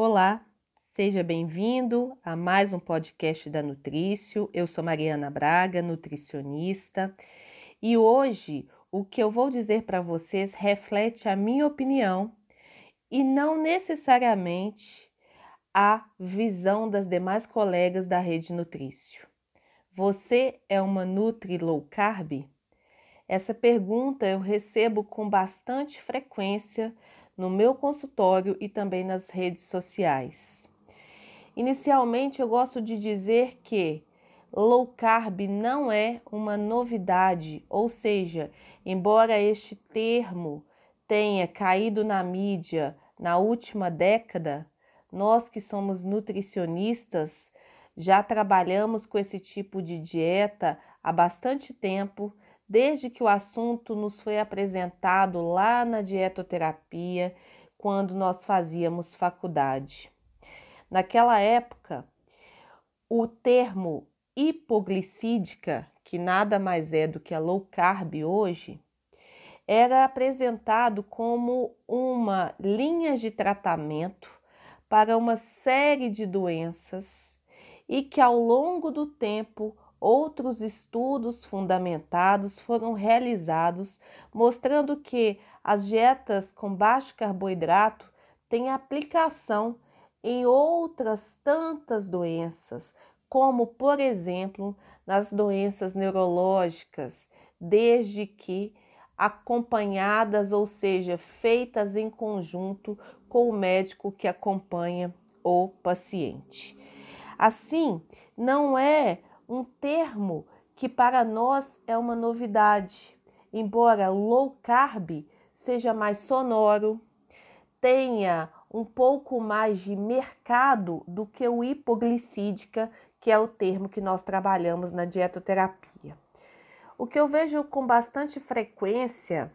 Olá, seja bem-vindo a mais um podcast da Nutrício. Eu sou Mariana Braga, nutricionista, e hoje o que eu vou dizer para vocês reflete a minha opinião e não necessariamente a visão das demais colegas da rede Nutrício. Você é uma Nutri Low Carb? Essa pergunta eu recebo com bastante frequência no meu consultório e também nas redes sociais. Inicialmente, eu gosto de dizer que low carb não é uma novidade, ou seja, embora este termo tenha caído na mídia na última década, nós que somos nutricionistas já trabalhamos com esse tipo de dieta há bastante tempo desde que o assunto nos foi apresentado lá na dietoterapia, quando nós fazíamos faculdade. Naquela época, o termo hipoglicídica, que nada mais é do que a low carb hoje, era apresentado como uma linha de tratamento para uma série de doenças e que ao longo do tempo Outros estudos fundamentados foram realizados mostrando que as dietas com baixo carboidrato têm aplicação em outras tantas doenças, como, por exemplo, nas doenças neurológicas, desde que acompanhadas, ou seja, feitas em conjunto com o médico que acompanha o paciente. Assim, não é um termo que para nós é uma novidade, embora low carb seja mais sonoro, tenha um pouco mais de mercado do que o hipoglicídica, que é o termo que nós trabalhamos na dietoterapia. O que eu vejo com bastante frequência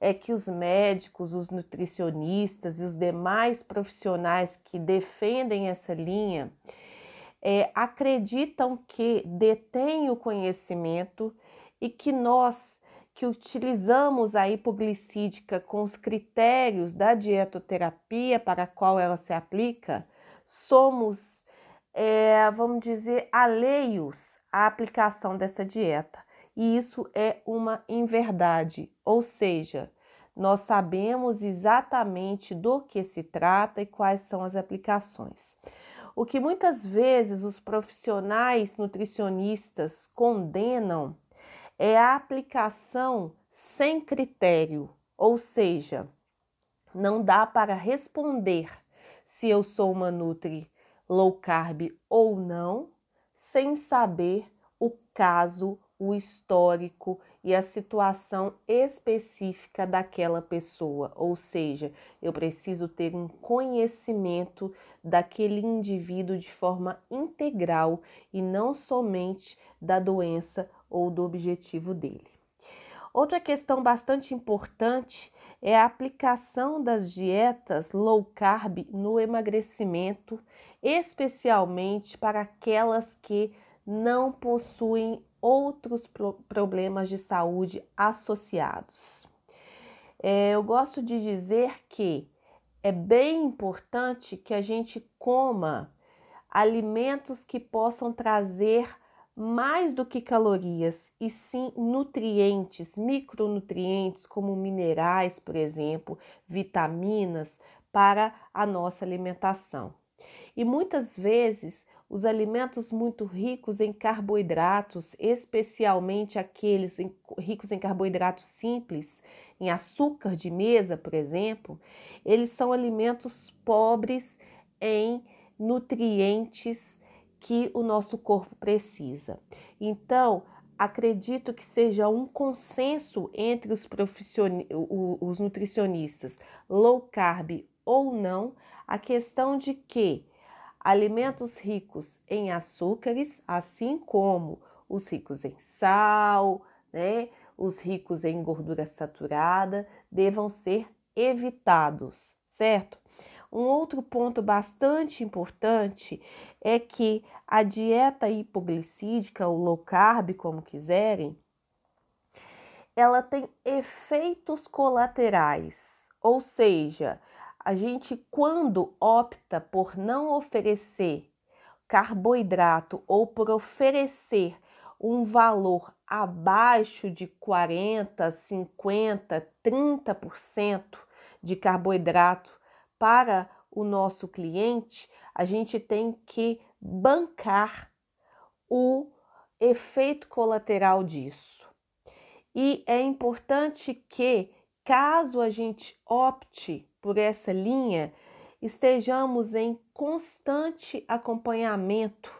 é que os médicos, os nutricionistas e os demais profissionais que defendem essa linha, é, acreditam que detêm o conhecimento e que nós que utilizamos a hipoglicídica com os critérios da dietoterapia para a qual ela se aplica, somos, é, vamos dizer, alheios à aplicação dessa dieta. E isso é uma inverdade, ou seja, nós sabemos exatamente do que se trata e quais são as aplicações. O que muitas vezes os profissionais nutricionistas condenam é a aplicação sem critério, ou seja, não dá para responder se eu sou uma nutri low carb ou não, sem saber o caso, o histórico e a situação específica daquela pessoa, ou seja, eu preciso ter um conhecimento daquele indivíduo de forma integral e não somente da doença ou do objetivo dele. Outra questão bastante importante é a aplicação das dietas low carb no emagrecimento, especialmente para aquelas que não possuem outros pro problemas de saúde associados. É, eu gosto de dizer que é bem importante que a gente coma alimentos que possam trazer mais do que calorias, e sim nutrientes, micronutrientes, como minerais, por exemplo, vitaminas, para a nossa alimentação. E muitas vezes os alimentos muito ricos em carboidratos, especialmente aqueles ricos em carboidratos simples, em açúcar de mesa, por exemplo, eles são alimentos pobres em nutrientes que o nosso corpo precisa. Então, acredito que seja um consenso entre os, os nutricionistas, low carb ou não, a questão de que alimentos ricos em açúcares, assim como os ricos em sal, né, os ricos em gordura saturada, devam ser evitados, certo? Um outro ponto bastante importante é que a dieta hipoglicídica, ou low carb, como quiserem, ela tem efeitos colaterais, ou seja, a gente, quando opta por não oferecer carboidrato ou por oferecer um valor abaixo de 40, 50, 30% de carboidrato para o nosso cliente, a gente tem que bancar o efeito colateral disso. E é importante que, caso a gente opte por essa linha, estejamos em constante acompanhamento,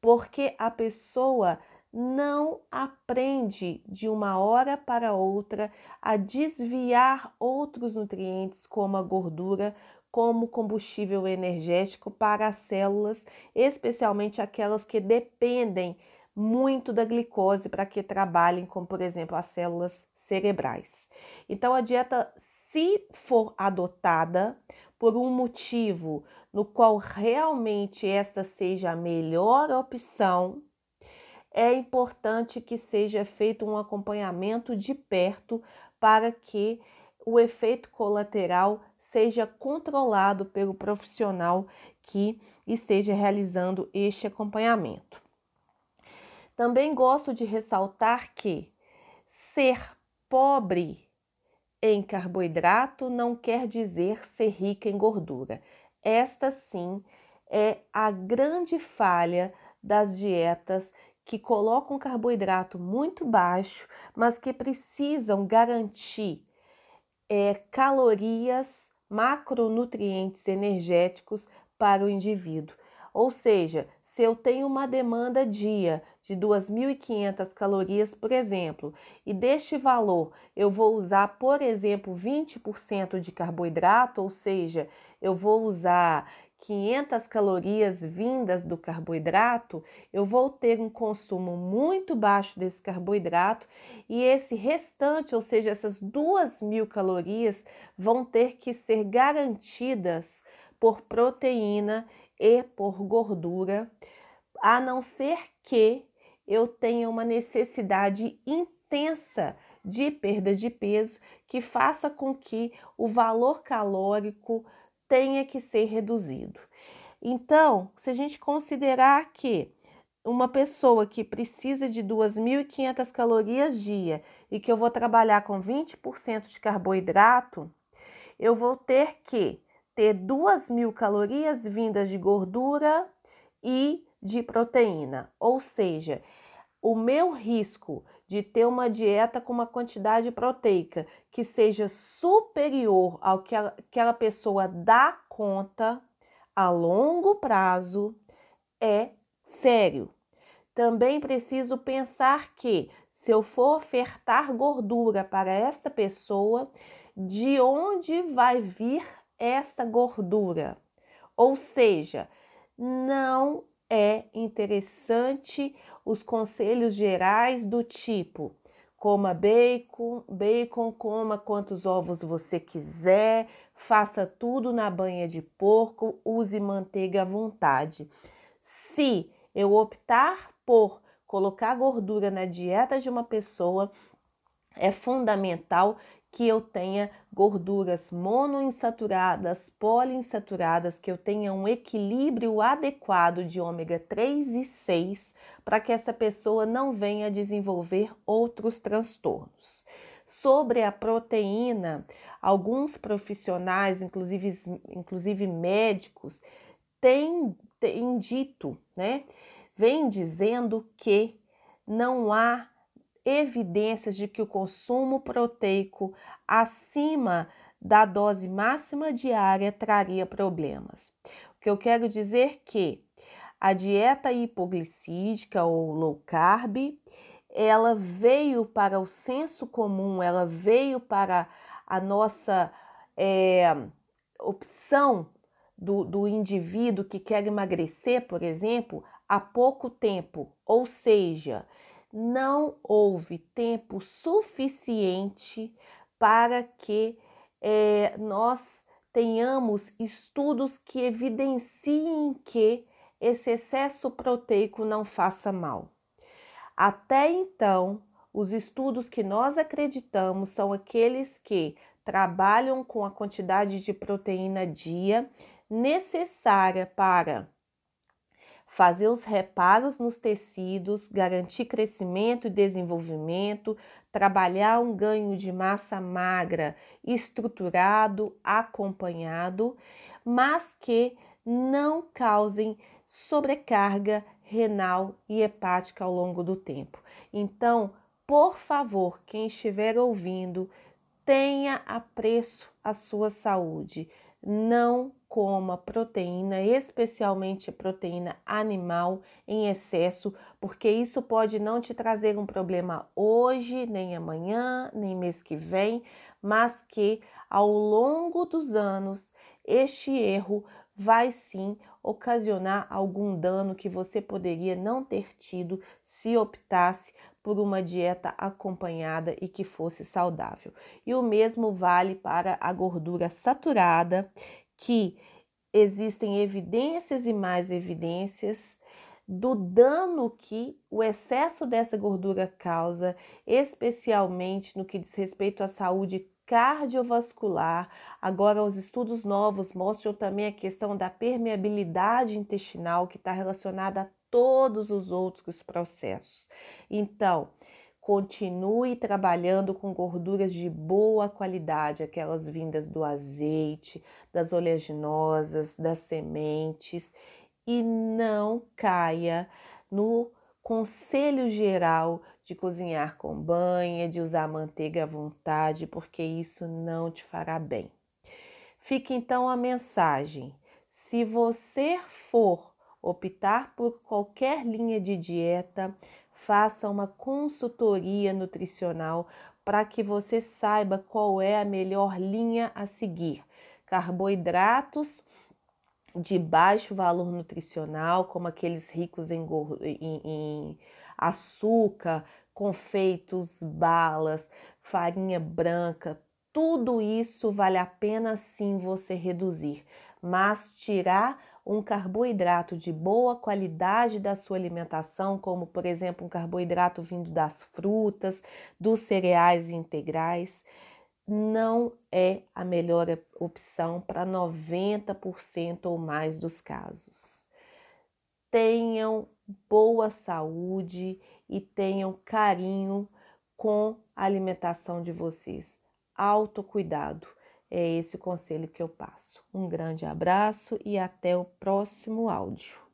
porque a pessoa não aprende de uma hora para outra a desviar outros nutrientes, como a gordura, como combustível energético para as células, especialmente aquelas que dependem muito da glicose para que trabalhem, como por exemplo as células cerebrais. Então, a dieta, se for adotada por um motivo no qual realmente esta seja a melhor opção, é importante que seja feito um acompanhamento de perto para que o efeito colateral seja controlado pelo profissional que esteja realizando este acompanhamento. Também gosto de ressaltar que ser pobre em carboidrato não quer dizer ser rica em gordura. Esta sim é a grande falha das dietas que colocam carboidrato muito baixo, mas que precisam garantir é, calorias, macronutrientes energéticos para o indivíduo. Ou seja, se eu tenho uma demanda dia de 2.500 calorias, por exemplo, e deste valor eu vou usar, por exemplo, 20% de carboidrato, ou seja, eu vou usar 500 calorias vindas do carboidrato, eu vou ter um consumo muito baixo desse carboidrato e esse restante, ou seja, essas 2.000 calorias, vão ter que ser garantidas por proteína e por gordura, a não ser que eu tenha uma necessidade intensa de perda de peso que faça com que o valor calórico tenha que ser reduzido. Então, se a gente considerar que uma pessoa que precisa de 2.500 calorias dia e que eu vou trabalhar com 20% de carboidrato, eu vou ter que ter 2.000 calorias vindas de gordura e de proteína. Ou seja, o meu risco de ter uma dieta com uma quantidade proteica que seja superior ao que aquela pessoa dá conta a longo prazo é sério. Também preciso pensar que se eu for ofertar gordura para esta pessoa, de onde vai vir esta gordura? Ou seja, não é interessante os conselhos gerais do tipo: coma bacon, bacon, coma quantos ovos você quiser, faça tudo na banha de porco, use manteiga à vontade. Se eu optar por colocar gordura na dieta de uma pessoa, é fundamental que eu tenha gorduras monoinsaturadas, poliinsaturadas, que eu tenha um equilíbrio adequado de ômega 3 e 6 para que essa pessoa não venha desenvolver outros transtornos. Sobre a proteína, alguns profissionais, inclusive, inclusive médicos, têm, têm dito, né? Vem dizendo que não há evidências de que o consumo proteico acima da dose máxima diária traria problemas. O que eu quero dizer que a dieta hipoglicídica ou low carb, ela veio para o senso comum, ela veio para a nossa é, opção do, do indivíduo que quer emagrecer, por exemplo, há pouco tempo, ou seja, não houve tempo suficiente para que é, nós tenhamos estudos que evidenciem que esse excesso proteico não faça mal. Até então, os estudos que nós acreditamos são aqueles que trabalham com a quantidade de proteína dia necessária para fazer os reparos nos tecidos, garantir crescimento e desenvolvimento, trabalhar um ganho de massa magra estruturado, acompanhado, mas que não causem sobrecarga renal e hepática ao longo do tempo. Então, por favor, quem estiver ouvindo, tenha apreço à sua saúde. Não coma proteína, especialmente proteína animal, em excesso, porque isso pode não te trazer um problema hoje, nem amanhã, nem mês que vem, mas que ao longo dos anos este erro vai sim ocasionar algum dano que você poderia não ter tido se optasse por uma dieta acompanhada e que fosse saudável. E o mesmo vale para a gordura saturada, que existem evidências e mais evidências do dano que o excesso dessa gordura causa, especialmente no que diz respeito à saúde cardiovascular. Agora, os estudos novos mostram também a questão da permeabilidade intestinal, que está relacionada a todos os outros processos. Então, continue trabalhando com gorduras de boa qualidade, aquelas vindas do azeite, das oleaginosas, das sementes, e não caia no conselho geral de cozinhar com banha, de usar manteiga à vontade, porque isso não te fará bem. Fica então a mensagem: se você for optar por qualquer linha de dieta, faça uma consultoria nutricional para que você saiba qual é a melhor linha a seguir. Carboidratos de baixo valor nutricional, como aqueles ricos em, em, em açúcar, confeitos, balas, farinha branca, tudo isso vale a pena sim você reduzir, mas tirar um carboidrato de boa qualidade da sua alimentação, como por exemplo um carboidrato vindo das frutas, dos cereais integrais, não é a melhor opção para 90% ou mais dos casos. Tenham boa saúde e tenham carinho com a alimentação de vocês. Autocuidado. É esse o conselho que eu passo. Um grande abraço e até o próximo áudio.